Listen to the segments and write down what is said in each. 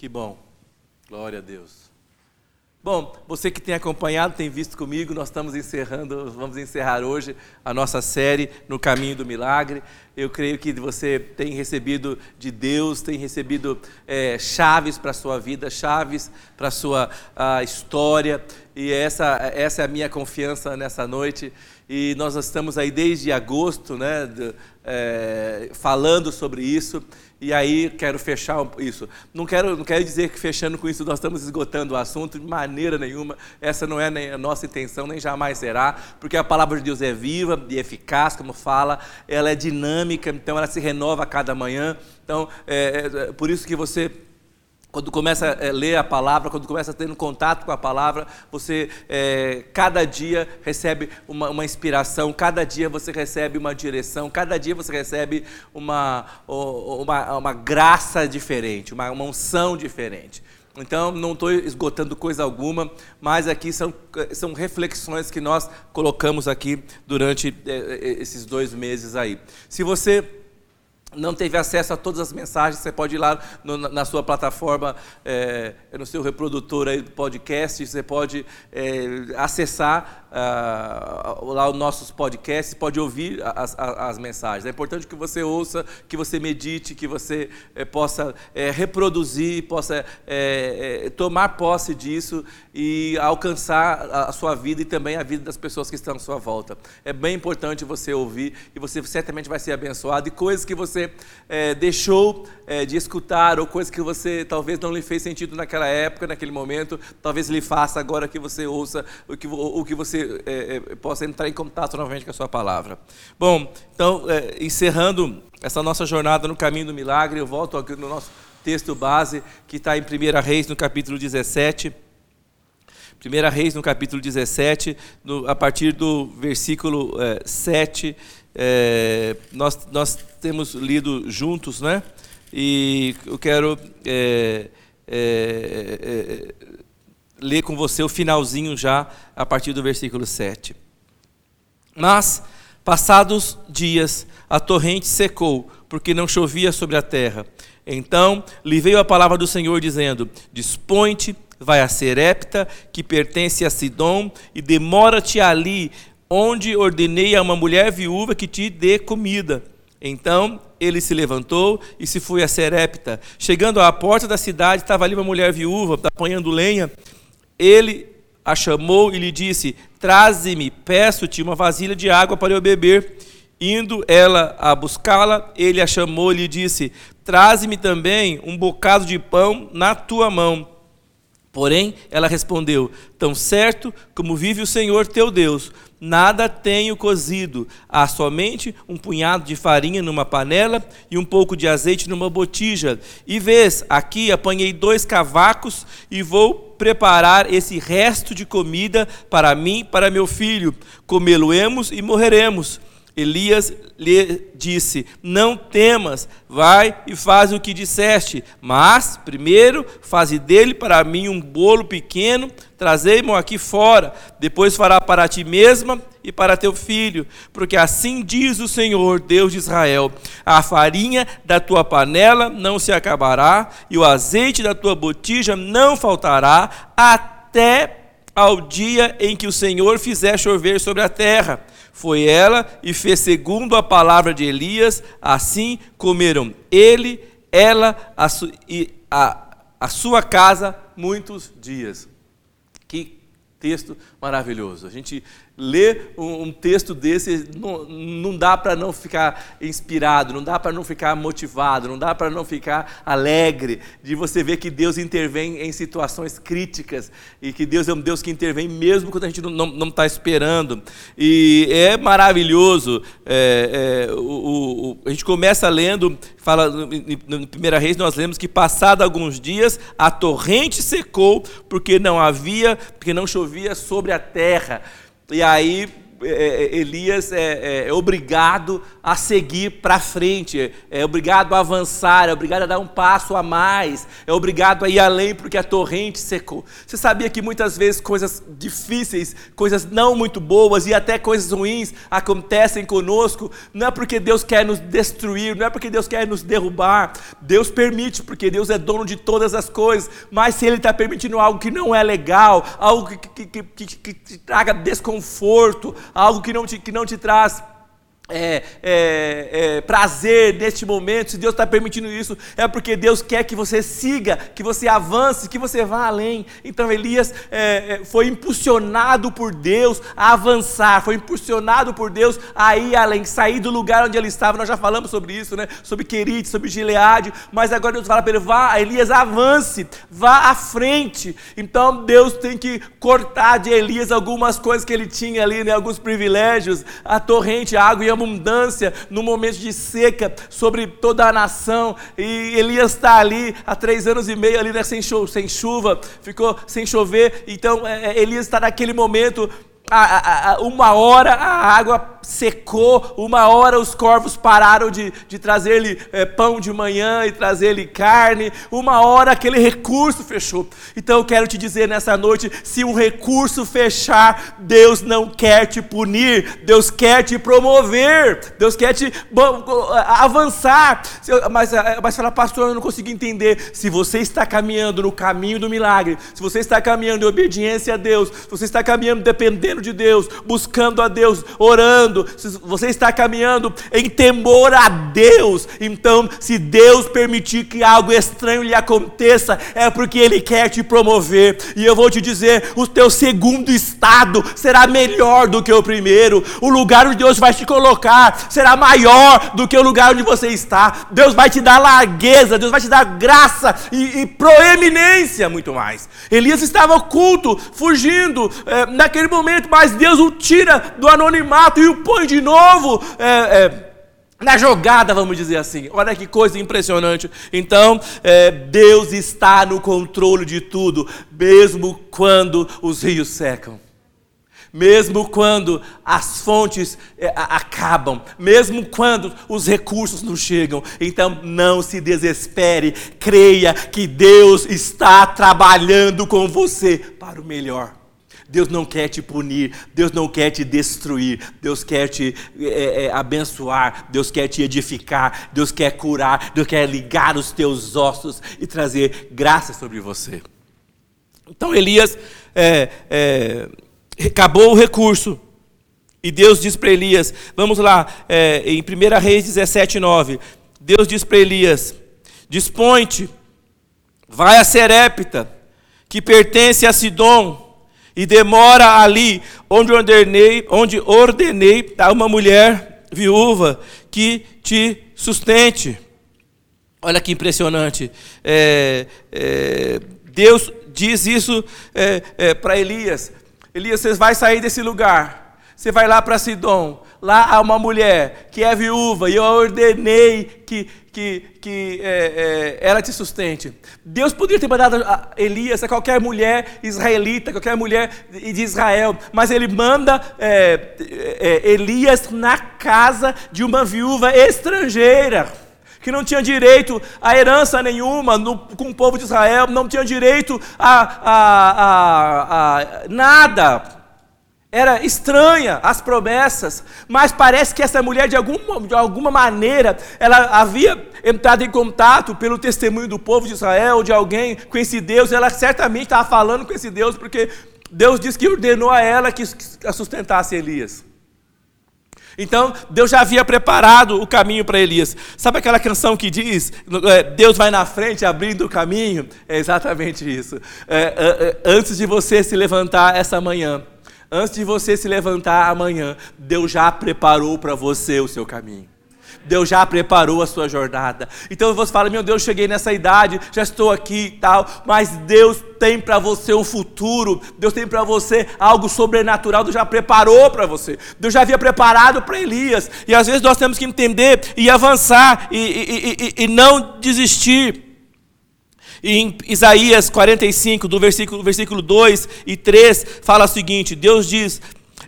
Que bom. Glória a Deus. Bom, você que tem acompanhado, tem visto comigo, nós estamos encerrando, vamos encerrar hoje a nossa série No Caminho do Milagre. Eu creio que você tem recebido de Deus, tem recebido é, chaves para a sua vida, chaves para a sua história, e essa, essa é a minha confiança nessa noite. E nós estamos aí desde agosto, né, de, é, falando sobre isso. E aí quero fechar isso. Não quero, não quero dizer que fechando com isso nós estamos esgotando o assunto de maneira nenhuma. Essa não é a nossa intenção, nem jamais será, porque a palavra de Deus é viva e eficaz, como fala, ela é dinâmica, então ela se renova a cada manhã. Então, é, é por isso que você quando começa a ler a palavra, quando começa a ter um contato com a palavra, você é, cada dia recebe uma, uma, inspiração, cada dia você recebe uma direção, cada dia você recebe uma, uma, uma graça diferente, uma, uma unção diferente. Então, não estou esgotando coisa alguma, mas aqui são, são reflexões que nós colocamos aqui durante é, esses dois meses aí. Se você não teve acesso a todas as mensagens, você pode ir lá no, na sua plataforma, é, no seu reprodutor aí do podcast, você pode é, acessar uh, lá os nossos podcasts, pode ouvir as, as, as, mensagens. É importante que você ouça, que você medite, que você é, possa é, reproduzir, possa é, tomar posse disso e alcançar a, a sua vida e também a vida das pessoas que estão à sua volta. É bem importante você ouvir e você certamente vai ser abençoado e coisas que você deixou de escutar ou coisas que você talvez não lhe fez sentido naquela época, naquele momento, talvez lhe faça agora que você ouça o que, o que você é, é, possa entrar em contato novamente com a sua palavra. Bom, então, é, encerrando essa nossa jornada no caminho do milagre, eu volto aqui no nosso texto base, que está em 1 Reis, no capítulo 17. 1 Reis, no capítulo 17, no, a partir do versículo é, 7, é, nós, nós temos lido juntos, né? E eu quero é, é, é ler com você o finalzinho já, a partir do versículo 7. Mas, passados dias, a torrente secou, porque não chovia sobre a terra. Então lhe veio a palavra do Senhor, dizendo: Dispõe-te, vai a Serepta, que pertence a Sidom, e demora-te ali, onde ordenei a uma mulher viúva que te dê comida. Então ele se levantou e se foi a Serepta. Chegando à porta da cidade, estava ali uma mulher viúva, apanhando lenha. Ele a chamou e lhe disse: Traze-me, peço-te uma vasilha de água para eu beber. Indo ela a buscá-la, ele a chamou e lhe disse: Traze-me também um bocado de pão na tua mão. Porém, ela respondeu: Tão certo como vive o Senhor teu Deus, nada tenho cozido, há somente um punhado de farinha numa panela e um pouco de azeite numa botija. E vês, aqui apanhei dois cavacos e vou preparar esse resto de comida para mim, para meu filho. Comê-lo-emos e morreremos. Elias lhe disse: Não temas, vai e faz o que disseste, mas primeiro faze dele para mim um bolo pequeno, trazei-mo aqui fora, depois fará para ti mesma e para teu filho, porque assim diz o Senhor, Deus de Israel: a farinha da tua panela não se acabará, e o azeite da tua botija não faltará, até ao dia em que o Senhor fizer chover sobre a terra. Foi ela e fez segundo a palavra de Elias, assim comeram ele, ela a, e a, a sua casa muitos dias. Que texto maravilhoso. A gente ler um, um texto desse, não, não dá para não ficar inspirado, não dá para não ficar motivado, não dá para não ficar alegre de você ver que Deus intervém em situações críticas e que Deus é um Deus que intervém mesmo quando a gente não está esperando. E é maravilhoso. É, é, o, o, a gente começa lendo, fala no Primeira Reis, nós lemos que passado alguns dias a torrente secou porque não havia, porque não chovia sobre a terra. E aí é, é, Elias é, é, é, obrigado a seguir para frente, é, é, obrigado a avançar, é obrigado a dar um passo a mais, é obrigado a ir além porque a torrente secou. Você sabia que muitas vezes coisas difíceis, coisas não muito boas e até coisas ruins acontecem conosco, não é porque Deus quer nos destruir, não é porque Deus quer nos derrubar, Deus permite, porque Deus é dono de todas as coisas, mas se Ele está permitindo algo que não é legal, algo que, que, que, que traga desconforto, algo que não te, que não te traz é, é, é, prazer neste momento, se Deus está permitindo isso, é porque Deus quer que você siga, que você avance, que você vá além. Então Elias é, é, foi impulsionado por Deus a avançar, foi impulsionado por Deus a ir além, sair do lugar onde ele estava. Nós já falamos sobre isso, né? Sobre Querite, sobre Gileade, mas agora Deus fala para ele: vá, Elias, avance, vá à frente. Então Deus tem que cortar de Elias algumas coisas que ele tinha ali, né? alguns privilégios, a torrente, a água ia abundância no momento de seca sobre toda a nação. E Elias está ali há três anos e meio, ali né, sem, chuva, ficou sem chover. Então é, é, Elias está naquele momento a, a, uma hora a água secou, uma hora os corvos pararam de, de trazer-lhe é, pão de manhã e trazer-lhe carne, uma hora aquele recurso fechou. Então eu quero te dizer nessa noite: se um recurso fechar, Deus não quer te punir, Deus quer te promover, Deus quer te avançar. Mas, eh, mas fala, pastor, eu não consigo entender. Se você está caminhando no caminho do milagre, se você está caminhando em obediência a Deus, se você está caminhando dependendo de Deus, buscando a Deus, orando, se você está caminhando em temor a Deus, então, se Deus permitir que algo estranho lhe aconteça, é porque Ele quer te promover. E eu vou te dizer: o teu segundo estado será melhor do que o primeiro, o lugar onde Deus vai te colocar será maior do que o lugar onde você está. Deus vai te dar largueza, Deus vai te dar graça e, e proeminência, muito mais. Elias estava oculto, fugindo, é, naquele momento mas Deus o tira do anonimato e o põe de novo. É, é, na jogada, vamos dizer assim. Olha que coisa impressionante. Então, é, Deus está no controle de tudo, mesmo quando os rios secam. Mesmo quando as fontes é, acabam, mesmo quando os recursos não chegam, então não se desespere, creia que Deus está trabalhando com você para o melhor. Deus não quer te punir, Deus não quer te destruir, Deus quer te é, é, abençoar, Deus quer te edificar, Deus quer curar, Deus quer ligar os teus ossos e trazer graça sobre você. Então Elias é, é acabou o recurso. E Deus diz para Elias, vamos lá, é, em 1 Reis 17, 9. Deus diz para Elias: Dispõe-te, vai a Serepta, que pertence a Sidom, e demora ali onde ordenei, onde ordenei a uma mulher viúva que te sustente. Olha que impressionante. É, é, Deus diz isso é, é para Elias. Elias, você vai sair desse lugar. Você vai lá para Sidom. Lá há uma mulher que é viúva e eu ordenei que que, que é, é, ela te sustente. Deus poderia ter mandado a Elias a qualquer mulher israelita, qualquer mulher de Israel, mas ele manda é, é, Elias na casa de uma viúva estrangeira que não tinha direito a herança nenhuma no, com o povo de Israel, não tinha direito a, a, a, a nada. Era estranha as promessas, mas parece que essa mulher, de alguma, de alguma maneira, ela havia entrado em contato pelo testemunho do povo de Israel, de alguém com esse Deus, ela certamente estava falando com esse Deus, porque Deus disse que ordenou a ela que, que sustentasse Elias. Então, Deus já havia preparado o caminho para Elias. Sabe aquela canção que diz, é, Deus vai na frente abrindo o caminho? É exatamente isso. É, é, é antes de você se levantar essa manhã, Antes de você se levantar amanhã, Deus já preparou para você o seu caminho. Deus já preparou a sua jornada. Então você fala: Meu Deus, cheguei nessa idade, já estou aqui e tal. Mas Deus tem para você o futuro. Deus tem para você algo sobrenatural. Deus já preparou para você. Deus já havia preparado para Elias. E às vezes nós temos que entender e avançar e, e, e, e não desistir. Em Isaías 45, do versículo, versículo 2 e 3, fala o seguinte: Deus diz: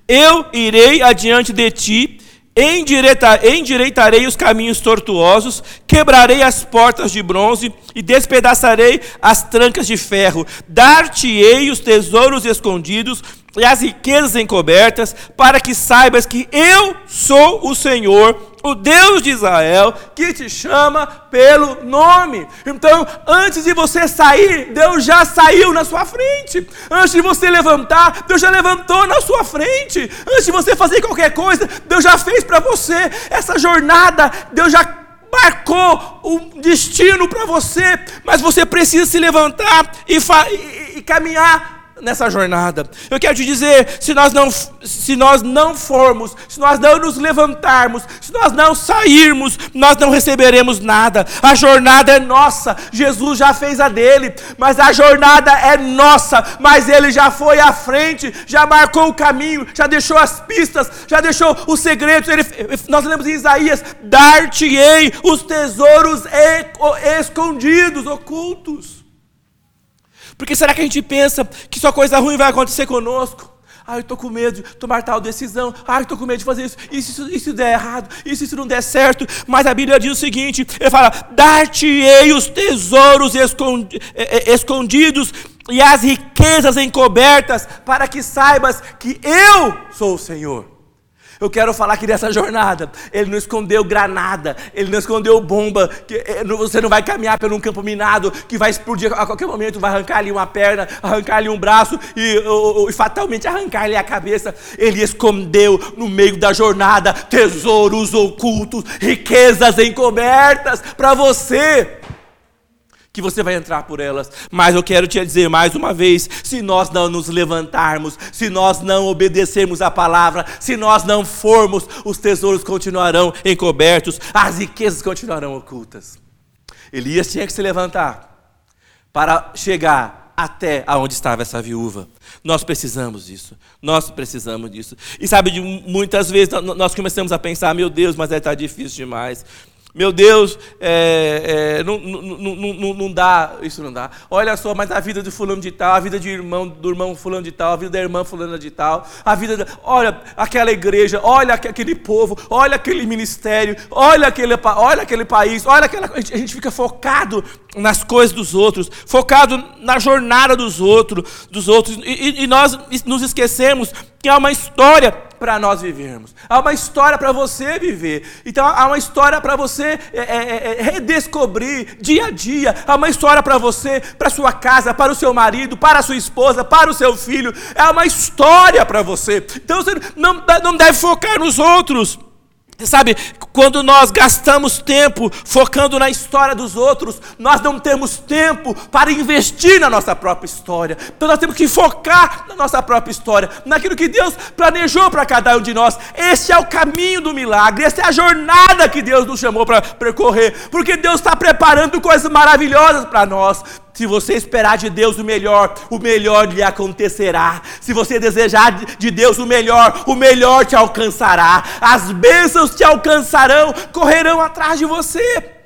eu irei adiante de ti, endireitarei os caminhos tortuosos, quebrarei as portas de bronze e despedaçarei as trancas de ferro, dar-te-ei os tesouros escondidos e as riquezas encobertas, para que saibas que eu sou o Senhor, o Deus de Israel, que te chama pelo nome. Então, antes de você sair, Deus já saiu na sua frente. Antes de você levantar, Deus já levantou na sua frente. Antes de você fazer qualquer coisa, Deus já fez para você. Essa jornada, Deus já marcou um destino para você, mas você precisa se levantar e, e, e caminhar nessa jornada. Eu quero te dizer, se nós não se nós não formos, se nós não nos levantarmos, se nós não sairmos, nós não receberemos nada. A jornada é nossa. Jesus já fez a dele, mas a jornada é nossa, mas ele já foi à frente, já marcou o caminho, já deixou as pistas, já deixou os segredos. Ele, nós lemos em Isaías: "Dar-te-ei os tesouros escondidos, ocultos". Porque será que a gente pensa que só coisa ruim vai acontecer conosco? Ah, eu estou com medo de tomar tal decisão. Ah, eu estou com medo de fazer isso. Se isso, isso der errado? Se isso não der certo? Mas a Bíblia diz o seguinte: ele fala: Dar-te-ei os tesouros escondidos e as riquezas encobertas, para que saibas que eu sou o Senhor. Eu quero falar que nessa jornada, ele não escondeu granada, ele não escondeu bomba, que eh, você não vai caminhar por um campo minado que vai explodir. A qualquer momento, vai arrancar ali uma perna, arrancar ali um braço e, ou, fatalmente arrancar ali a cabeça. Ele escondeu no meio da jornada tesouros ocultos, riquezas encobertas para você que você vai entrar por elas. Mas eu quero te dizer mais uma vez: se nós não nos levantarmos, se nós não obedecermos a palavra, se nós não formos, os tesouros continuarão encobertos, as riquezas continuarão ocultas. Elias tinha que se levantar para chegar até aonde estava essa viúva. Nós precisamos disso. Nós precisamos disso. E sabe, muitas vezes nós começamos a pensar: meu Deus, mas está difícil demais. Meu Deus, é, é, não, não, não, não, dá, isso não dá. Olha só, mas a vida de fulano de tal, a vida de irmão, do irmão fulano de tal, a vida da irmã fulana de tal, a vida, da, olha aquela igreja, olha aquele povo, olha aquele ministério, olha aquele, olha aquele país, olha aquela, a gente, a gente fica focado nas coisas dos outros, focado na jornada dos outros, dos outros, e, e nós nos esquecemos que há uma história para nós vivermos. Há uma história para você viver. Então há uma história para você é, é, é, é, redescobrir dia a dia. Há uma história para você, para sua casa, para o seu marido, para a sua esposa, para o seu filho. É uma história para você. Então você não, não deve focar nos outros. Sabe, quando nós gastamos tempo focando na história dos outros, nós não temos tempo para investir na nossa própria história. Então nós temos que focar na nossa própria história, naquilo que Deus planejou para cada um de nós. Esse é o caminho do milagre, essa é a jornada que Deus nos chamou para percorrer, porque Deus está preparando coisas maravilhosas para nós. Se você esperar de Deus o melhor, o melhor lhe acontecerá. Se você desejar de Deus o melhor, o melhor te alcançará. As bênçãos te alcançarão, correrão atrás de você.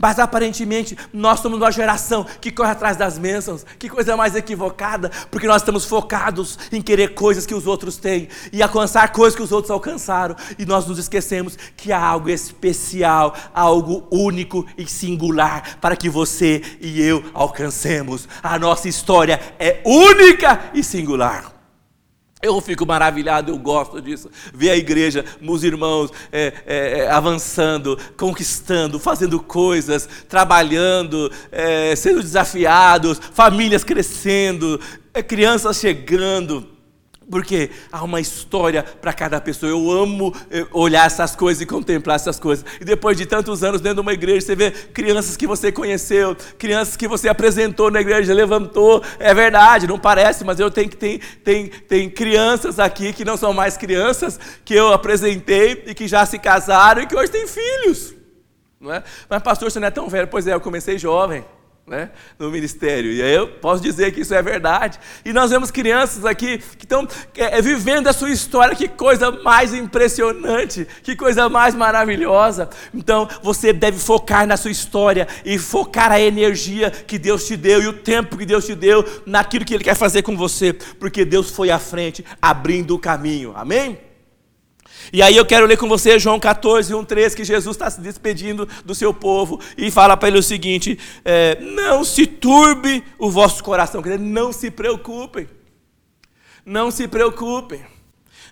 Mas aparentemente nós somos uma geração que corre atrás das bênçãos. Que coisa mais equivocada, porque nós estamos focados em querer coisas que os outros têm e alcançar coisas que os outros alcançaram. E nós nos esquecemos que há algo especial, algo único e singular para que você e eu alcancemos. A nossa história é única e singular. Eu fico maravilhado, eu gosto disso. Ver a igreja, meus irmãos é, é, é, avançando, conquistando, fazendo coisas, trabalhando, é, sendo desafiados, famílias crescendo, é, crianças chegando porque há uma história para cada pessoa. Eu amo eh, olhar essas coisas e contemplar essas coisas. E depois de tantos anos dentro de uma igreja, você vê crianças que você conheceu, crianças que você apresentou na igreja, levantou. É verdade, não parece, mas eu tenho que tem, tem, tem crianças aqui que não são mais crianças, que eu apresentei e que já se casaram e que hoje têm filhos. Não é? Mas pastor, você não é tão velho. Pois é, eu comecei jovem. Né, no ministério. E aí eu posso dizer que isso é verdade. E nós vemos crianças aqui que estão é, é, vivendo a sua história. Que coisa mais impressionante, que coisa mais maravilhosa. Então você deve focar na sua história e focar a energia que Deus te deu e o tempo que Deus te deu naquilo que Ele quer fazer com você, porque Deus foi à frente, abrindo o caminho. Amém? E aí eu quero ler com você João 14, 1, 3, que Jesus está se despedindo do seu povo e fala para ele o seguinte: é, não se turbe o vosso coração, quer dizer, não se preocupem, não se preocupem,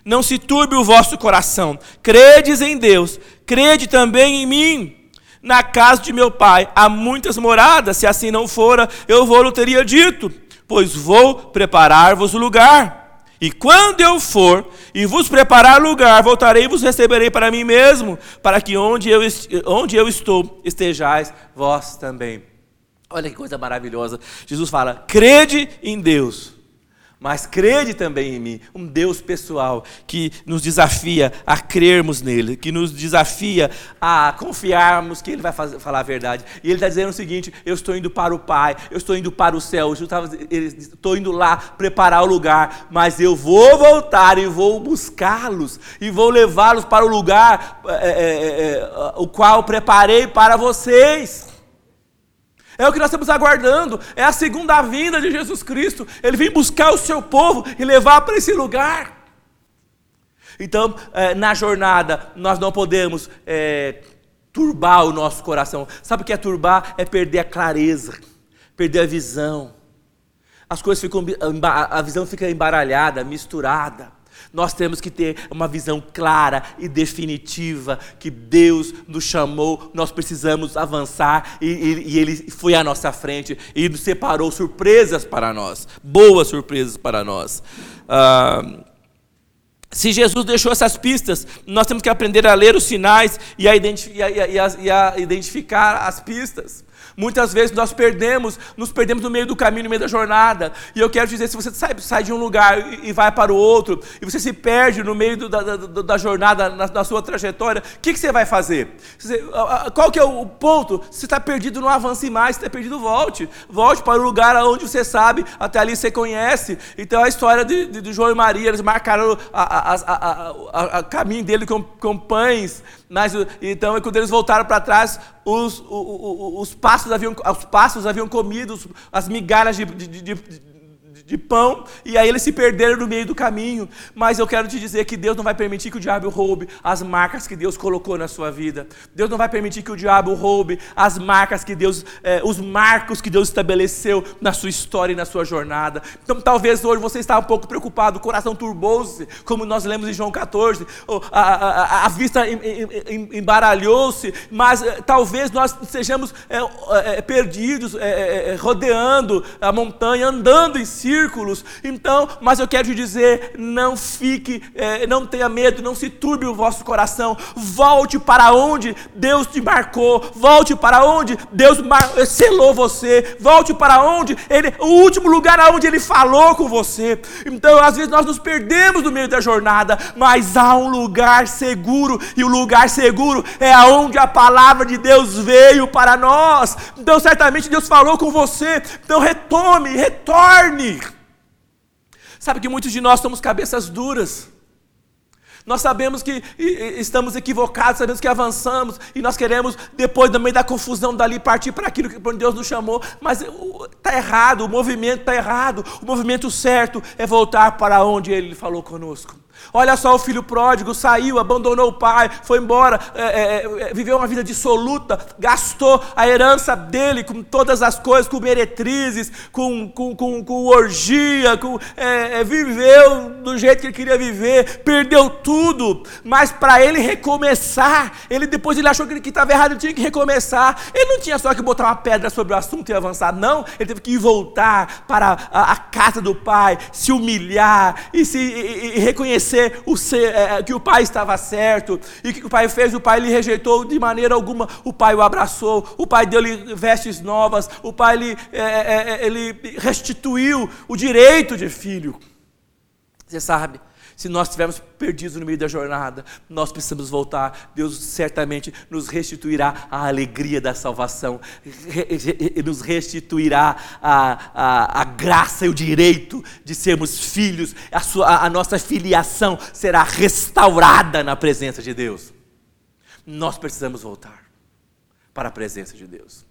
não se turbe o vosso coração, credes em Deus, crede também em mim. Na casa de meu pai há muitas moradas, se assim não fora, eu vou-lhe teria dito, pois vou preparar-vos o lugar. E quando eu for e vos preparar lugar, voltarei e vos receberei para mim mesmo, para que onde eu, onde eu estou estejais vós também. Olha que coisa maravilhosa. Jesus fala: crede em Deus mas crede também em mim, um Deus pessoal que nos desafia a crermos nele, que nos desafia a confiarmos que ele vai fazer, falar a verdade. E ele está dizendo o seguinte: eu estou indo para o Pai, eu estou indo para o céu, eu estou indo lá preparar o lugar, mas eu vou voltar e vou buscá-los e vou levá-los para o lugar é, é, é, o qual preparei para vocês. É o que nós estamos aguardando. É a segunda vinda de Jesus Cristo. Ele vem buscar o seu povo e levar para esse lugar. Então, é, na jornada, nós não podemos é, turbar o nosso coração. Sabe o que é turbar? É perder a clareza, perder a visão. As coisas ficam, a visão fica embaralhada, misturada. Nós temos que ter uma visão clara e definitiva que Deus nos chamou, nós precisamos avançar e, e, e, Ele foi à nossa frente e nos separou surpresas para nós, boas surpresas para nós. Ah, se Jesus deixou essas pistas, nós temos que aprender a ler os sinais e a, e a identificar as pistas. Muitas vezes nós perdemos, nos perdemos no meio do caminho, no meio da jornada. E eu quero dizer, se você sai, sai de um lugar e, vai para o outro, e você se perde no meio do, da, da, da, jornada, na, na, sua trajetória, o que, que, você vai fazer? Você, qual que é o ponto? Se está perdido, não avance mais. Se está perdido, volte. Volte para o lugar onde você sabe, até ali você conhece. Então a história de, de, de João e Maria, eles marcaram o caminho dele com, com pães. Mas, então, quando eles voltaram para trás, os, os, os, passos haviam, os passos haviam comido as migalhas de, de, de, de pão, e aí eles se perderam no meio do caminho. Mas eu quero te dizer que Deus não vai permitir que o diabo roube as marcas que Deus colocou na sua vida. Deus não vai permitir que o diabo roube as marcas que Deus, eh, os marcos que Deus estabeleceu na sua história e na sua jornada. Então talvez hoje você está um pouco preocupado, o coração turbou-se, como nós lemos em João 14, a, a, a vista embaralhou-se, mas eh, talvez nós sejamos eh, perdidos, rodeando a montanha, andando em círculos círculos. Então, mas eu quero te dizer: não fique, é, não tenha medo, não se turbe o vosso coração. Volte para onde Deus te marcou, volte para onde Deus mar selou você, volte para onde ele, o último lugar aonde Ele falou com você. Então, às vezes nós nos perdemos no meio da jornada, mas há um lugar seguro e o lugar seguro é aonde a palavra de Deus veio para nós. Então, certamente Deus falou com você. Então, retome, retorne. Sabe que muitos de nós somos cabeças duras. Nós sabemos que estamos equivocados, sabemos que avançamos e nós queremos, depois, no meio da confusão dali, partir para aquilo que Deus nos chamou, mas está errado, o movimento está errado. O movimento certo é voltar para onde Ele falou conosco. Olha só, o filho pródigo saiu, abandonou o pai, foi embora, é, é, é, viveu uma vida dissoluta, gastou a herança dele com todas as coisas, com meretrizes, com, com, com, com orgia, com, é, é, viveu do jeito que ele queria viver, perdeu tudo, mas para ele recomeçar, ele depois ele achou que estava errado, ele tinha que recomeçar. Ele não tinha só que botar uma pedra sobre o assunto e avançar, não, ele teve que voltar para a, a casa do pai, se humilhar e, se, e, e reconhecer o ser, é, que o pai estava certo. E o que o pai fez? O pai lhe rejeitou de maneira alguma. O pai o abraçou, o pai deu-lhe vestes novas, o pai lhe, é, é, é ele restituiu o direito de filho. Você sabe, Se nós estivermos perdidos no meio da jornada, nós precisamos voltar. Deus certamente nos restituirá a alegria da salvação, nos restituirá a, a, a graça e o direito de sermos filhos, a, sua, a nossa filiação será restaurada na presença de Deus. Nós precisamos voltar para a presença de Deus.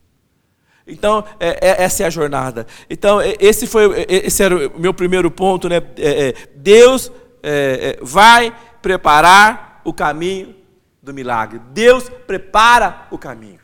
Então, é, é, essa é a jornada. Então, esse, foi, esse era o meu primeiro ponto. Né? É, é Deus é, é, vai preparar o caminho do milagre. Deus prepara o caminho.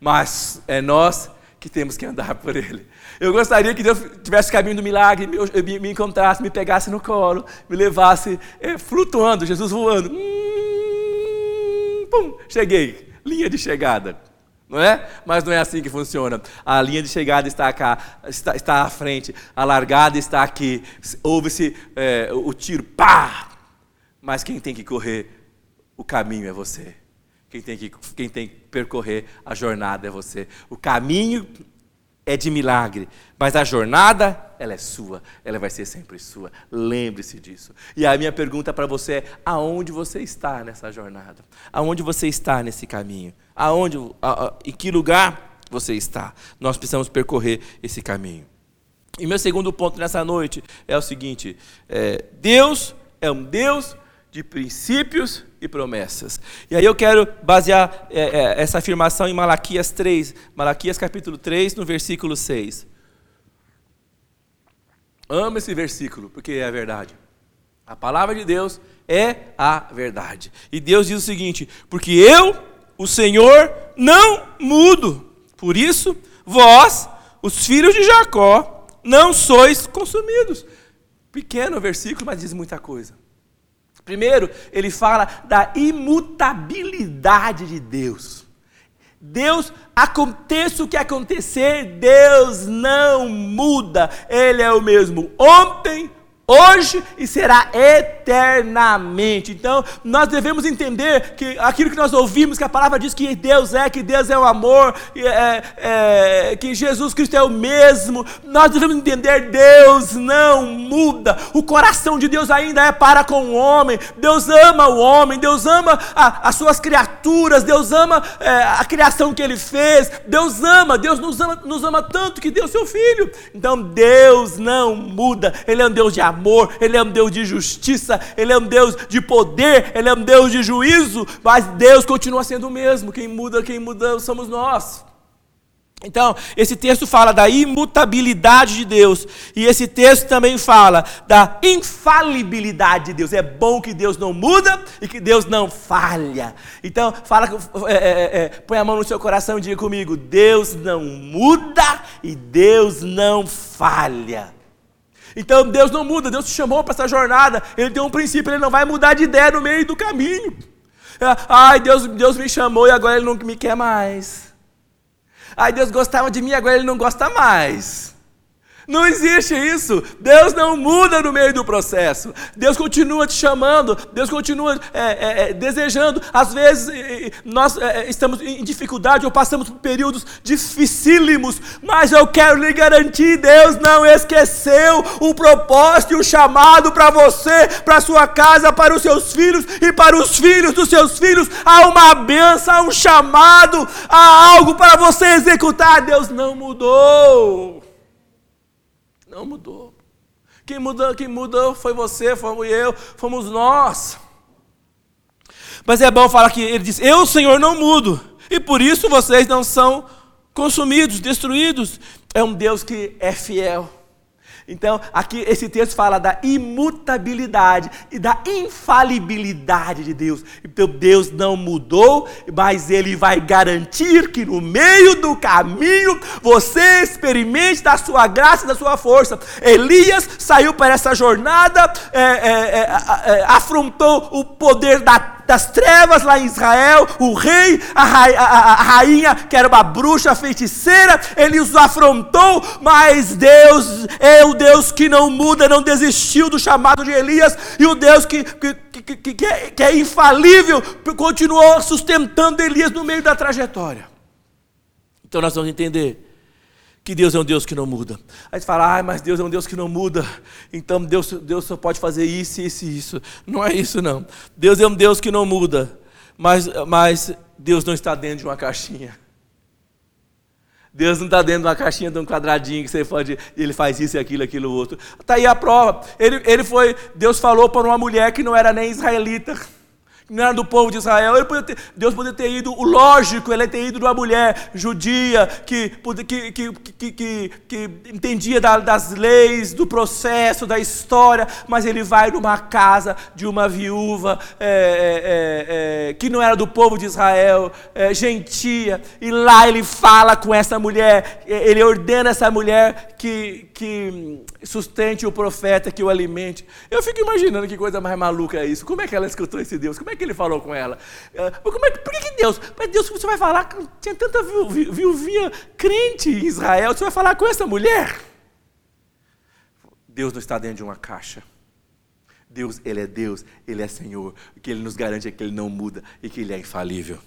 Mas é nós que temos que andar por ele. Eu gostaria que Deus tivesse o caminho do milagre, me, me, me encontrasse, me pegasse no colo, me levasse é, flutuando, Jesus voando. Hum, pum, cheguei. Linha de chegada. Não é? Mas não é assim que funciona. A linha de chegada está cá, está, está à frente, a largada está aqui. Ouve-se é, o tiro, pá! Mas quem tem que correr o caminho é você. Quem tem, que, quem tem que percorrer a jornada é você. O caminho é de milagre, mas a jornada, ela é sua, ela vai ser sempre sua. Lembre-se disso. E a minha pergunta para você é: aonde você está nessa jornada? Aonde você está nesse caminho? Aonde, a, a, em que lugar você está? Nós precisamos percorrer esse caminho. E meu segundo ponto nessa noite é o seguinte: é, Deus é um Deus de princípios e promessas. E aí eu quero basear é, é, essa afirmação em Malaquias 3, Malaquias capítulo 3, no versículo 6. Amo esse versículo, porque é a verdade. A palavra de Deus é a verdade. E Deus diz o seguinte: porque eu, o Senhor, não mudo. Por isso, vós, os filhos de Jacó, não sois consumidos. Pequeno versículo, mas diz muita coisa. Primeiro, ele fala da imutabilidade de Deus. Deus, aconteça o que acontecer, Deus não muda. Ele é o mesmo ontem, hoje e será eternamente. Então, nós devemos entender que aquilo que nós ouvimos, que a palavra diz que Deus é, que Deus é o amor, é, é, que Jesus Cristo é o mesmo, nós devemos entender: Deus não muda, o coração de Deus ainda é para com o homem, Deus ama o homem, Deus ama a, as suas criaturas, Deus ama é, a criação que Ele fez, Deus ama, Deus nos ama, nos ama tanto que deu seu Filho. Então, Deus não muda, Ele é um Deus de amor amor, Ele é um Deus de justiça, Ele é um Deus de poder, Ele é um Deus de juízo, mas Deus continua sendo o mesmo. Quem muda, quem muda somos nós. Então, esse texto fala da imutabilidade de Deus, e esse texto também fala da infalibilidade de Deus. É bom que Deus não muda e que Deus não falha. Então, fala, é, é, é, põe a mão no seu coração e diga comigo: Deus não muda e Deus não falha. Então Deus não muda, Deus te chamou para essa jornada, Ele tem um princípio, Ele não vai mudar de ideia no meio do caminho. É, ai, Deus, Deus me chamou e agora Ele não me quer mais. Ai, Deus gostava de mim, agora Ele não gosta mais. Não existe isso. Deus não muda no meio do processo. Deus continua te chamando, Deus continua é, é, é desejando. Às vezes nós é, é, estamos em dificuldade ou passamos por períodos dificílimos, mas eu quero lhe garantir: Deus não esqueceu o propósito e o chamado para você, para sua casa, para os seus filhos e para os filhos dos seus filhos. Há uma benção, há um chamado, há algo para você executar. Deus não mudou. Não mudou. Quem mudou, quem mudou foi você, fomos eu, fomos nós. Mas é bom falar que ele diz: Eu, Senhor, não mudo, e por isso vocês não são consumidos, destruídos. É um Deus que é fiel. Então, aqui esse texto fala da imutabilidade e da infalibilidade de Deus. Então, Deus não mudou, mas Ele vai garantir que no meio do caminho você experimente da sua graça e da sua força. Elias saiu para essa jornada, é, é, é, afrontou o poder da das trevas lá em Israel, o rei, a, a, a, rainha, que era uma bruxa feiticeira, ele os afrontou, mas Deus é o Deus que não muda, não desistiu do chamado de Elias, e o Deus que, que, que, que, é, que é infalível, continuou sustentando Elias no meio da trajetória. Então nós vamos entender que Deus é um Deus que não muda. Aí você fala, ah, mas Deus é um Deus que não muda, então Deus, Deus só pode fazer isso, isso e isso. Não é isso, não. Deus é um Deus que não muda, mas, mas Deus não está dentro de uma caixinha. Deus não está dentro de uma caixinha de um quadradinho que você pode, ele faz isso e aquilo, aquilo outro. Está aí a prova. Ele, ele foi, Deus falou para uma mulher que não era nem israelita não era do povo de Israel. Ter, Deus poderia ter ido, o lógico, ele ter ido de uma mulher judia que, que, que, que, que, entendia das leis, do processo, da história, mas ele vai numa casa de uma viúva é, é, é, que não era do povo de Israel, é, gentia, e lá ele fala com essa mulher, ele ordena essa mulher que, que sustente o profeta, que o alimente. Eu fico imaginando que coisa mais maluca é isso. Como é que ela escutou esse Deus? Como é que ele falou com ela? É, como é, por que, que Deus? Mas Deus, você vai falar, tinha tanta viuvinha crente em Israel, você vai falar com essa mulher? Deus não está dentro de uma caixa. Deus, Ele é Deus, Ele é Senhor. O que Ele nos garante é que Ele não muda e que Ele é infalível.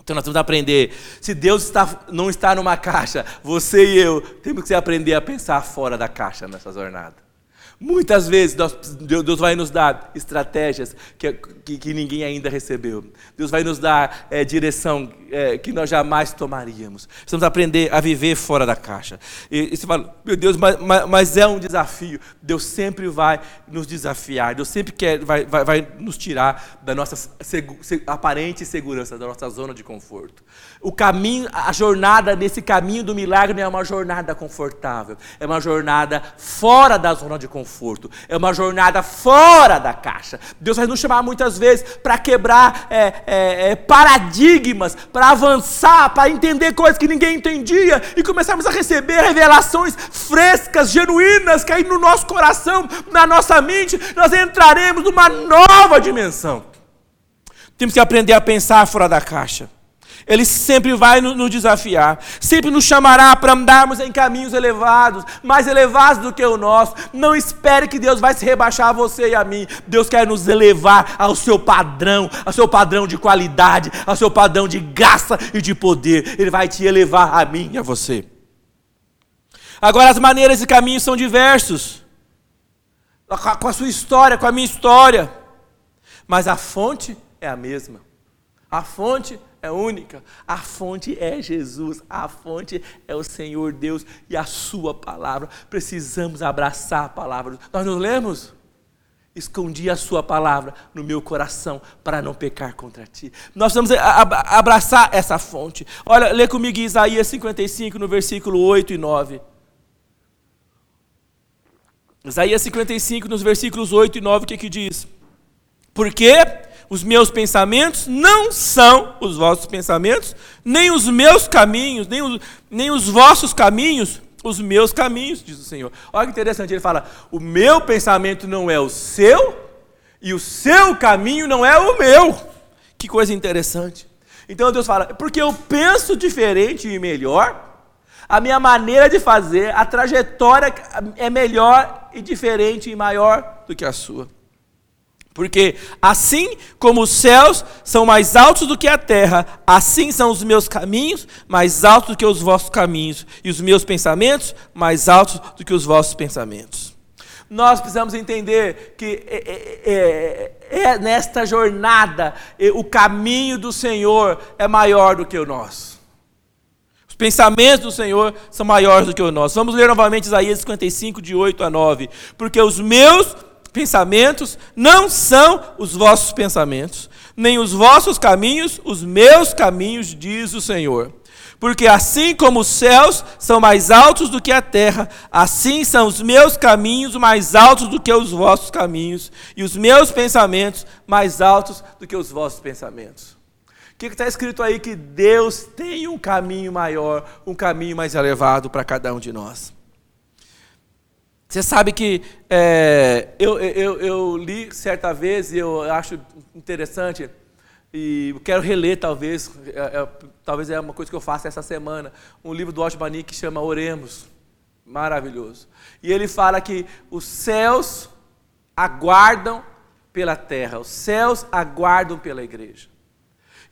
Então nós temos que aprender. Se Deus está, não está numa caixa, você e eu temos que aprender a pensar fora da caixa nessa jornada. Muitas vezes Deus vai nos dar estratégias que, que, que ninguém ainda recebeu. Deus vai nos dar é, direção é, que nós jamais tomaríamos. Precisamos aprender a viver fora da caixa. E, e você fala, meu Deus, mas, mas, mas, é um desafio. Deus sempre vai nos desafiar. Deus sempre quer, vai, vai, vai nos tirar da nossa segu, aparente segurança, da nossa zona de conforto. O caminho, a jornada nesse caminho do milagre não é uma jornada confortável. É uma jornada fora da zona de conforto conforto, é uma jornada fora da caixa. Deus vai nos chamar muitas vezes para quebrar é, é, é, paradigmas, para avançar, para entender coisas que ninguém entendia e começarmos a receber revelações frescas, genuínas, que aí no nosso coração, na nossa mente, nós entraremos numa nova dimensão. Temos que aprender a pensar fora da caixa. Ele sempre vai nos desafiar, sempre nos chamará para andarmos em caminhos elevados, mais elevados do que o nosso. Não espere que Deus vai se rebaixar a você e a mim. Deus quer nos elevar ao seu padrão, ao seu padrão de qualidade, ao seu padrão de graça e de poder. Ele vai te elevar a mim e a você. Agora, as maneiras e caminhos são diversos, com a sua história, com a minha história, mas a fonte é a mesma. A fonte é única. A fonte é Jesus, a fonte é o Senhor Deus e a Sua palavra. Precisamos abraçar a palavra. Nós nos lemos? Escondi a Sua palavra no meu coração para não pecar contra ti. Nós vamos abraçar essa fonte. Olha, lê comigo Isaías 55, no versículo 8 e 9. Isaías 55, nos versículos 8 e 9, o que, que diz? Porque os meus pensamentos não são os vossos pensamentos, nem os meus caminhos, nem os, nem os vossos caminhos, os meus caminhos, diz o Senhor. Olha que interessante, ele fala: o meu pensamento não é o seu, e o seu caminho não é o meu. Que coisa interessante. Então Deus fala: porque eu penso diferente e melhor, a minha maneira de fazer, a trajetória é melhor e diferente e maior do que a sua. Porque assim como os céus são mais altos do que a terra, assim são os meus caminhos mais altos do que os vossos caminhos, e os meus pensamentos mais altos do que os vossos pensamentos. Nós precisamos entender que é, é, é, é nesta jornada o caminho do Senhor é maior do que o nosso. Os pensamentos do Senhor são maiores do que o nosso. Vamos ler novamente Isaías 55, de 8 a 9. Porque os meus pensamentos não são os vossos pensamentos, nem os vossos caminhos os meus caminhos, diz o Senhor. Porque assim como os céus são mais altos do que a terra, assim são os meus caminhos mais altos do que os vossos caminhos, e os meus pensamentos mais altos do que os vossos pensamentos. O que está escrito aí? Que Deus tem um caminho maior, um caminho mais elevado para cada um de nós. Você sabe que é, eu, eu, eu, li certa vez e eu acho interessante, e quero reler talvez, é, é, talvez é uma coisa que eu faça essa semana, um livro do Osmani que chama Oremos. Maravilhoso. E ele fala que os céus aguardam pela terra, os céus aguardam pela igreja.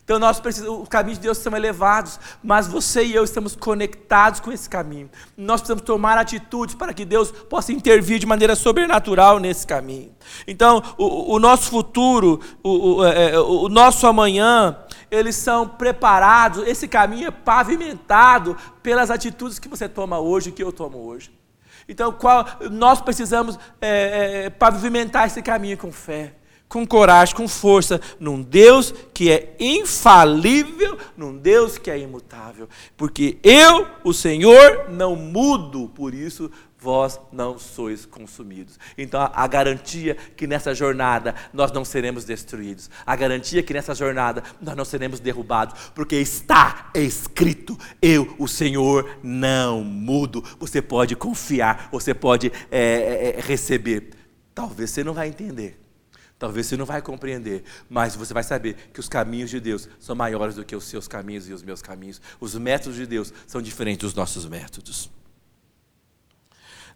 Então nós precisamos, os caminhos de Deus são elevados, mas você e eu estamos conectados com esse caminho. Nós precisamos tomar atitudes para que Deus possa intervir de maneira sobrenatural nesse caminho. Então, o, o nosso futuro, o, o, é, é, o nosso amanhã, eles são preparados, esse caminho é pavimentado pelas atitudes que você toma hoje, que eu tomo hoje. Então, qual, nós precisamos é, é, pavimentar esse caminho com fé com coragem, com força, num Deus que é infalível, num Deus que é imutável. Porque eu, o Senhor, não mudo, por isso vós não sois consumidos. Então, a garantia que nessa jornada nós não seremos destruídos, a garantia que nessa jornada nós não seremos derrubados, porque está escrito: eu, o Senhor, não mudo. Você pode confiar, você pode é, é, receber. Talvez você não vai entender Talvez você não vai compreender, mas você vai saber que os caminhos de Deus são maiores do que os seus caminhos e os meus caminhos. Os métodos de Deus são diferentes dos nossos métodos.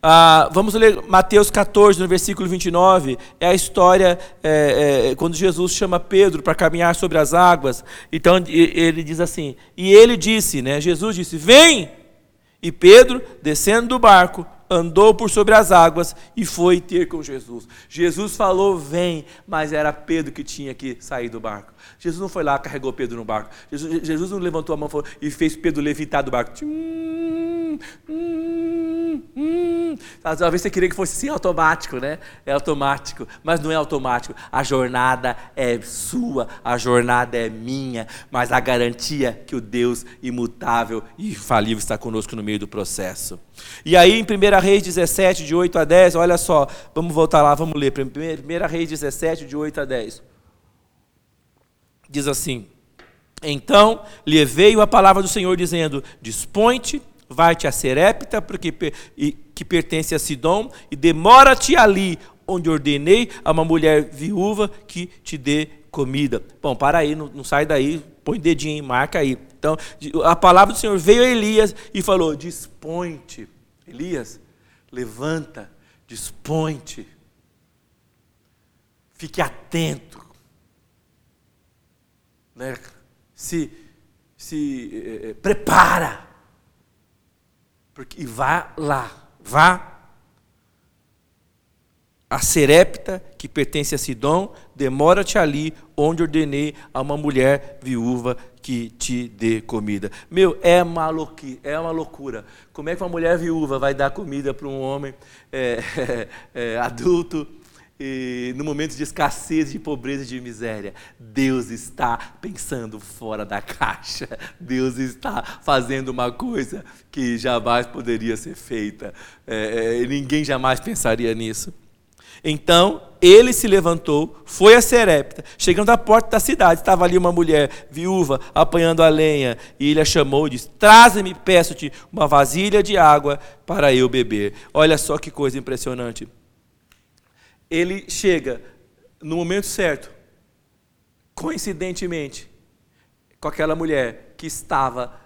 Ah, vamos ler Mateus 14, no versículo 29. É a história é, é, quando Jesus chama Pedro para caminhar sobre as águas. Então ele diz assim: E ele disse, né? Jesus disse: Vem! E Pedro, descendo do barco, andou por sobre as águas e foi ter com Jesus. Jesus falou, vem, mas era Pedro que tinha que sair do barco. Jesus não foi lá, carregou Pedro no barco. Jesus, Jesus não levantou a mão e fez Pedro levitar do barco. Hum, hum, hum. Talvez você queria que fosse assim automático, né? É automático, mas não é automático. A jornada é sua, a jornada é minha, mas a garantia que o Deus imutável e infalível está conosco no meio do processo. E aí em 1 Reis 17, de 8 a 10, olha só, vamos voltar lá, vamos ler. 1 Reis 17, de 8 a 10 diz assim: Então lhe veio a palavra do Senhor dizendo: Dispõe-te, vai-te a Serepta, porque que pertence a Sidom, e demora-te ali, onde ordenei a uma mulher viúva que te dê comida. Bom, para aí, não, não sai daí, põe dedinho, marca aí. Então, a palavra do Senhor veio a Elias e falou: Dispõe-te, Elias, levanta, dispõe-te, fique atento. Né, se, se eh, eh, prepara. Porque, e vá lá, vá a Serepta, que pertence a Sidom, demora-te ali, onde ordenei a uma mulher viúva que te dê comida. Meu, é, maluqui, é uma loucura. Como é que uma mulher viúva vai dar comida para um homem é, é, adulto? e, no momento de escassez, de pobreza e de miséria, Deus está pensando fora da caixa. Deus está fazendo uma coisa que jamais poderia ser feita. É, é, ninguém jamais pensaria nisso. Então ele se levantou, foi a Serepta, chegando à porta da cidade, estava ali uma mulher viúva apanhando a lenha, e ele a chamou e disse: Traze-me, peço-te, uma vasilha de água para eu beber. Olha só que coisa impressionante ele chega no momento certo, coincidentemente, com aquela mulher que estava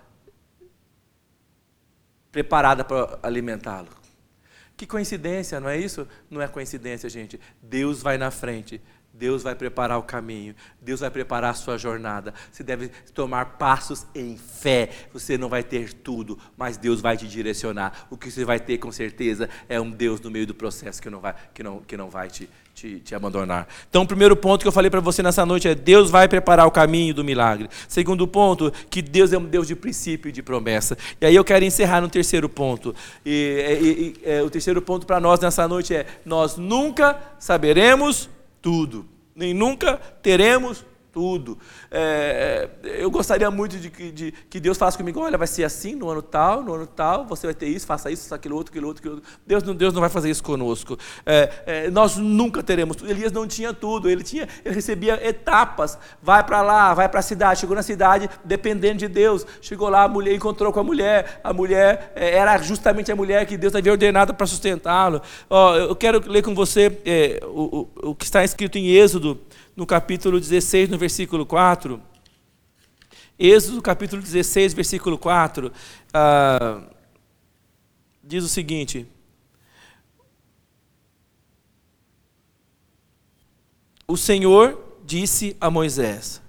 preparada para alimentá-lo. Que coincidência, não é isso? Não é coincidência, gente. Deus vai na frente. Deus vai preparar o caminho, Deus vai preparar a sua jornada. Você deve tomar passos em fé. Você não vai ter tudo, mas Deus vai te direcionar. O que você vai ter com certeza é um Deus no meio do processo que não vai, que não, que não vai te, te, te abandonar. Então, o primeiro ponto que eu falei para você nessa noite é: Deus vai preparar o caminho do milagre. Segundo ponto, que Deus é um Deus de princípio e de promessa. E aí eu quero encerrar no terceiro ponto. E, e, e é, o terceiro ponto para nós nessa noite é: nós nunca saberemos tudo, nem nunca teremos tudo. É, é, eu gostaria muito de que, de que, Deus falasse comigo, olha, vai ser assim no ano tal, no ano tal, você vai ter isso, faça isso, aquilo outro, aquilo outro, aquilo outro. Deus, não, Deus não vai fazer isso conosco. É, é, nós nunca teremos tudo. Elias não tinha tudo, ele, tinha, ele recebia etapas. Vai para lá, vai para a cidade. Chegou na cidade dependendo de Deus. Chegou lá, a mulher encontrou com a mulher. A mulher é, era justamente a mulher que Deus havia ordenado para sustentá-lo. eu quero ler com você é, o, o, o que está escrito em Êxodo no capítulo 16, no versículo 4. Êxodo, capítulo 16, versículo 4, ah, diz o seguinte: O Senhor disse a Moisés: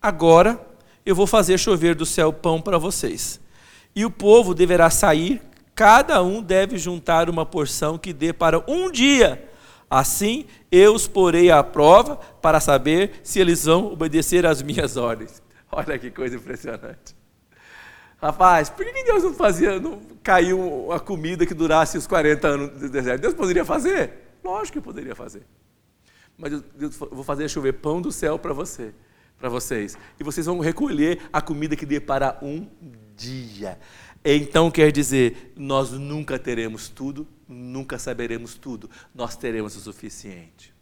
Agora eu vou fazer chover do céu pão para vocês. E o povo deverá sair, cada um deve juntar uma porção que dê para um dia. Assim eu os porei à prova para saber se eles vão obedecer às minhas ordens. Olha que coisa impressionante. Rapaz, por que Deus não fazia, não caiu a comida que durasse os 40 anos do deserto? Deus poderia fazer? Lógico que poderia fazer. Mas eu, eu vou fazer chover pão do céu para você, para vocês. E vocês vão recolher a comida que dê para um dia. Então quer dizer, nós nunca teremos tudo, nunca saberemos tudo, nós teremos o suficiente.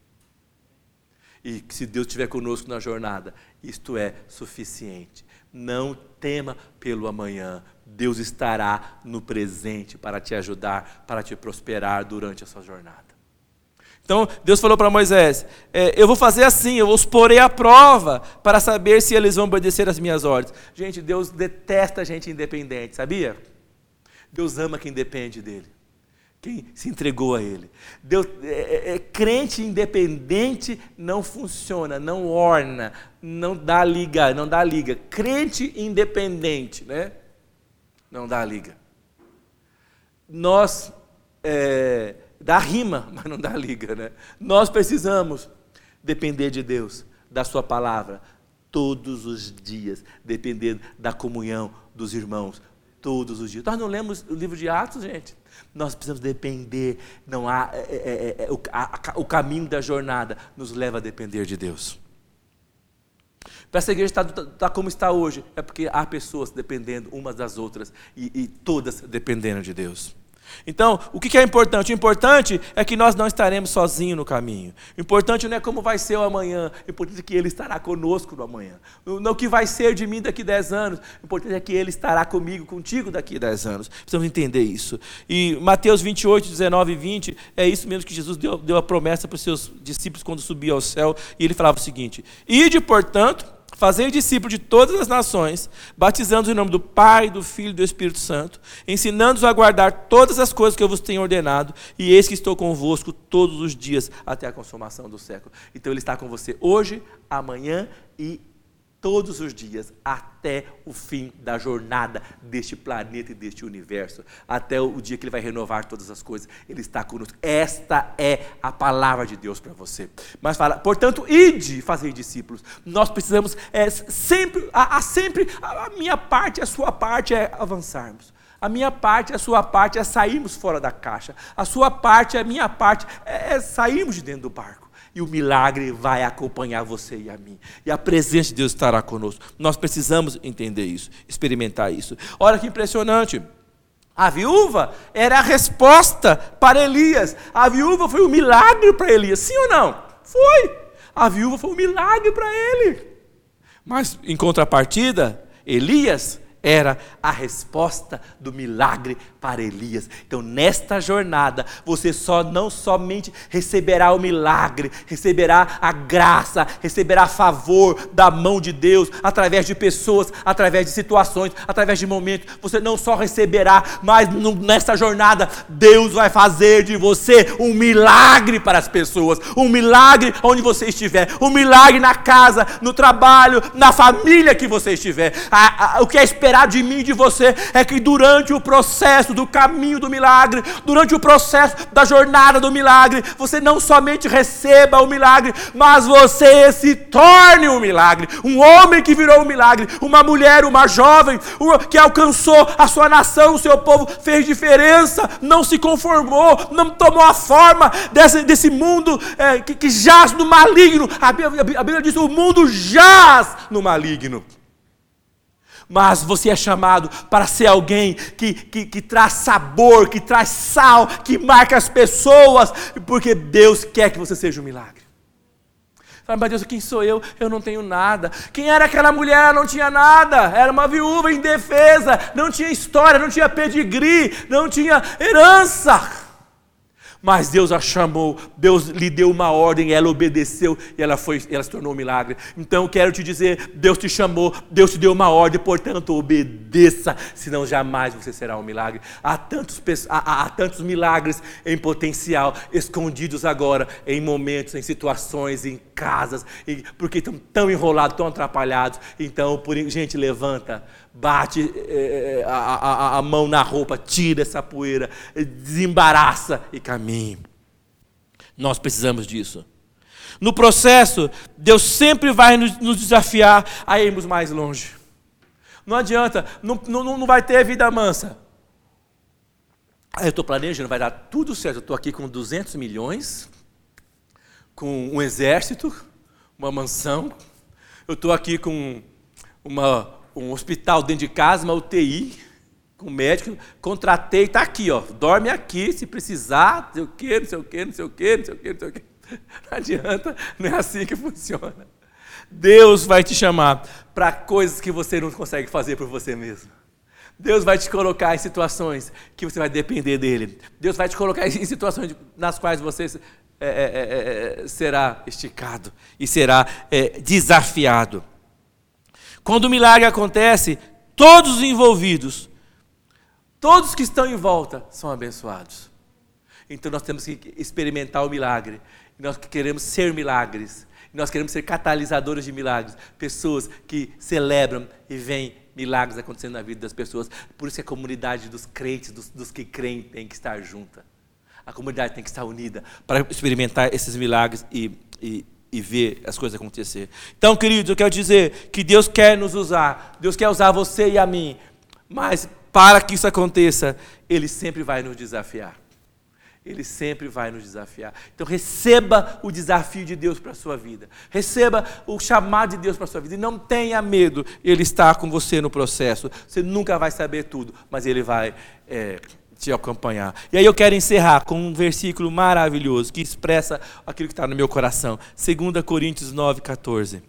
E se Deus estiver conosco na jornada, isto é suficiente. Não tema pelo amanhã. Deus estará no presente para te ajudar, para te prosperar durante a sua jornada. Então, Deus falou para Moisés: é, Eu vou fazer assim, eu os porei à prova para saber se eles vão obedecer às minhas ordens. Gente, Deus detesta gente independente, sabia? Deus ama quem depende dele, quem se entregou a ele. Deus, é, é, é crente independente não funciona, não orna, não dá liga, não dá liga. Crente independente, né? Não dá liga. Nós é, dá rima, mas não dá liga, né? Nós precisamos depender de Deus, da Sua palavra, todos os dias, depender da comunhão dos irmãos, todos os dias. Nós não lemos o livro de Atos, gente. Nós precisamos depender, não há, é, é, é, é o, a, o caminho da jornada nos leva a depender de Deus. Para essa igreja estar tá, tá como está hoje, é porque há pessoas dependendo umas das outras e, e todas dependendo de Deus. Então, o que é importante? O importante é que nós não estaremos sozinhos no caminho. O importante não é como vai ser o amanhã, o importante é que Ele estará conosco no amanhã. Não o que vai ser de mim daqui a 10 anos, o importante é que Ele estará comigo, contigo daqui a 10 anos. Precisamos entender isso. E Mateus 28, 19 e 20, é isso mesmo que Jesus deu, deu a promessa para os seus discípulos quando subia ao céu, e Ele falava o seguinte: Ide, portanto, Fazei discípulos de todas as nações, batizando-os em nome do Pai, do Filho e do Espírito Santo, ensinando-os a guardar todas as coisas que eu vos tenho ordenado, e eis que estou convosco todos os dias até a consumação do século. Então Ele está com você hoje, amanhã e todos os dias até o fim da jornada deste planeta e deste universo, até o dia que ele vai renovar todas as coisas, ele está conosco. Esta é a palavra de Deus para você. Mas fala, portanto, ide fazer discípulos. Nós precisamos é, sempre, a, a sempre a, minha parte, a sua parte é avançarmos. A minha parte, a sua parte é sairmos fora da caixa. A sua parte, a minha parte é, é sairmos de dentro do barco e o milagre vai acompanhar você e a mim. E a presença de Deus estará conosco. Nós precisamos entender isso, experimentar isso. Olha que impressionante. A viúva era a resposta para Elias. A viúva foi um milagre para Elias, sim ou não? Foi. A viúva foi um milagre para ele. Mas, em contrapartida, Elias era a resposta do milagre para Elias. Então, nesta jornada, você só não somente receberá o milagre, receberá a graça, receberá favor da mão de Deus através de pessoas, através de situações, através de momentos. Você não só receberá, mas nesta jornada Deus vai fazer de você um milagre para as pessoas, um milagre onde você estiver, um milagre na casa, no trabalho, na família que você estiver. A, a, o que é esperado esperar de mim e de você é que durante o processo do caminho do milagre, durante o processo da jornada do milagre, você não somente receba o milagre, mas você se torne um milagre. Um homem que virou um milagre, uma mulher, uma jovem que alcançou a sua nação, o seu povo, fez diferença, não se conformou, não tomou a forma desse, desse mundo é, que, que jaz no maligno. A Bíblia, a Bíblia diz: o mundo jaz no maligno mas você é chamado para ser alguém que, que, que traz sabor, que traz sal, que marca as pessoas, porque Deus quer que você seja um milagre. Fala, mas Deus, quem sou eu? Eu não tenho nada. Quem era aquela mulher? Não tinha nada. Era uma viúva indefesa, não tinha história, não tinha pedigree, não tinha herança. Mas Deus a chamou, Deus lhe deu uma ordem, ela obedeceu e ela, foi, ela se tornou um milagre. Então quero te dizer: Deus te chamou, Deus te deu uma ordem, portanto obedeça, senão jamais você será um milagre. Há tantos, há, há tantos milagres em potencial, escondidos agora, em momentos, em situações, em casas, porque estão tão enrolados, tão atrapalhados. Então, por, gente, levanta bate é, a, a, a, mão na roupa, tira essa poeira, desembaraça e caminhe. Nós precisamos disso. No processo, Deus sempre vai nos, desafiar a irmos mais longe. Não adianta, não, não, não vai ter vida mansa. Ah, eu estou planejando, vai dar tudo certo. Eu estou aqui com 200 milhões, com um exército, uma mansão. Eu estou aqui com uma um hospital dentro de casa, uma UTI, com médico, contratei, está aqui, ó, dorme aqui se precisar, não sei o quê, não sei o quê, não sei o quê, não sei o quê, não sei o quê. Não adianta, não é assim que funciona. Deus vai te chamar para coisas que você não consegue fazer por você mesmo. Deus vai te colocar em situações que você vai depender dele. Deus vai te colocar em situações nas quais você é, é, é, será esticado e será desafiado. Quando o milagre acontece, todos os envolvidos, todos que estão em volta, são abençoados. Então nós temos que experimentar o milagre. Nós queremos ser milagres. Nós queremos ser catalisadores de milagres. Pessoas que celebram e veem milagres acontecendo na vida das pessoas. Por isso que a comunidade dos crentes, dos, dos que creem, tem que estar junta. A comunidade tem que estar unida para experimentar esses milagres e, e e ver as coisas acontecer. Então, queridos, eu quero dizer que Deus quer nos usar, Deus quer usar você e a mim, mas para que isso aconteça, Ele sempre vai nos desafiar. Ele sempre vai nos desafiar. Então receba o desafio de Deus para a sua vida. Receba o chamado de Deus para a sua vida. E não tenha medo, Ele está com você no processo. Você nunca vai saber tudo, mas Ele vai é, te acompanhar. E aí eu quero encerrar com um versículo maravilhoso que expressa aquilo que está no meu coração. 2 Coríntios 9, 14.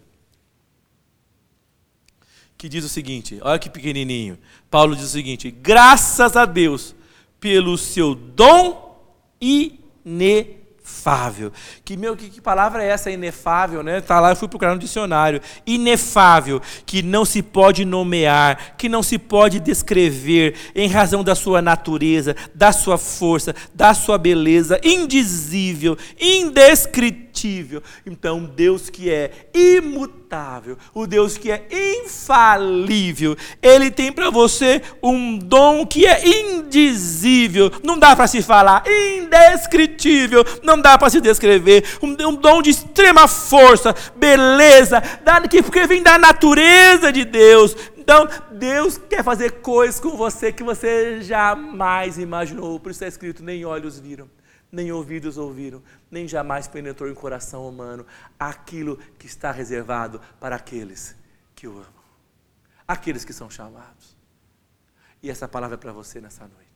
Que diz o seguinte: olha que pequenininho. Paulo diz o seguinte: graças a Deus pelo seu dom inefável inefável. Que, meu, que, que, palavra é essa, inefável, né? Tá lá, eu fui procurar no dicionário. Inefável, que não se pode nomear, que não se pode descrever em razão da sua natureza, da sua força, da sua beleza, indizível, indescritível. Então, Deus que é imutável, o Deus que é infalível, ele tem para você um dom que é indizível, não dá para se falar, indescritível, não dá para se descrever, um, um, dom de extrema força, beleza, que, que vem da natureza de Deus. Então, Deus quer fazer coisas com você que você jamais imaginou. Por isso é escrito: nem olhos viram, nem ouvidos ouviram, nem jamais penetrou em coração humano aquilo que está reservado para aqueles que o amam, aqueles que são chamados. E essa palavra é para você nessa noite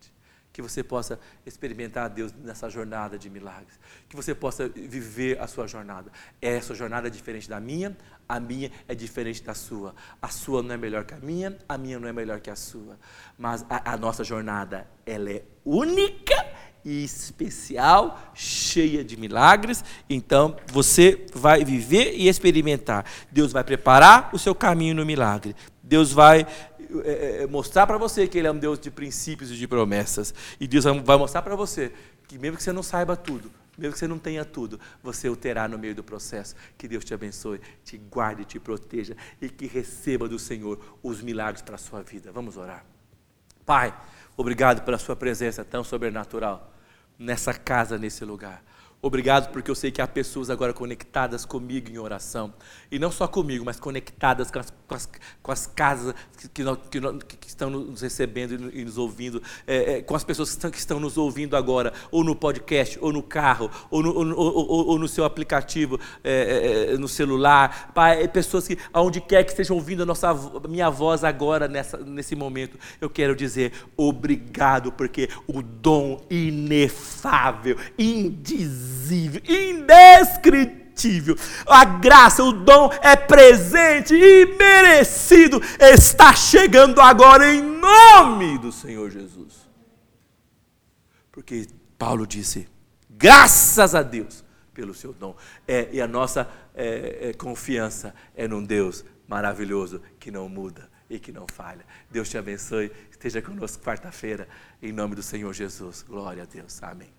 que você possa experimentar a Deus nessa jornada de milagres, que você possa viver a sua jornada. É, essa jornada é diferente da minha, a minha é diferente da sua. A sua não é melhor que a minha, a minha não é melhor que a sua. Mas a, a nossa jornada, ela é única e especial, cheia de milagres. Então, você vai viver e experimentar. Deus vai preparar o seu caminho no milagre. Deus vai é, mostrar para você que Ele é um Deus de princípios e de promessas. E Deus vai mostrar para você que, mesmo que você não saiba tudo, mesmo que você não tenha tudo, você o terá no meio do processo. Que Deus te abençoe, te guarde, te proteja e que receba do Senhor os milagres para a sua vida. Vamos orar. Pai, obrigado pela Sua presença tão sobrenatural nessa casa, nesse lugar. Obrigado porque eu sei que há pessoas agora conectadas comigo em oração. E não só comigo, mas conectadas com as, com as, com as casas que, que, que, que, estão nos recebendo e nos ouvindo, é, é, com as pessoas que estão, que estão, nos ouvindo agora, ou no podcast, ou no carro, ou no, ou, ou, ou no seu aplicativo, é, é, é no celular. Pai, pessoas que, aonde quer que estejam ouvindo a nossa, minha voz agora, nessa, nesse momento, eu quero dizer obrigado, porque o dom inefável, indizível, indizível, indescritível. A graça, o dom é presente e merecido. Está chegando agora em nome do Senhor Jesus. Porque Paulo disse: Graças a Deus pelo seu dom. É, e a nossa é, é, confiança é num Deus maravilhoso que não muda e que não falha. Deus te abençoe. Esteja conosco quarta-feira, em nome do Senhor Jesus. Glória a Deus. Amém.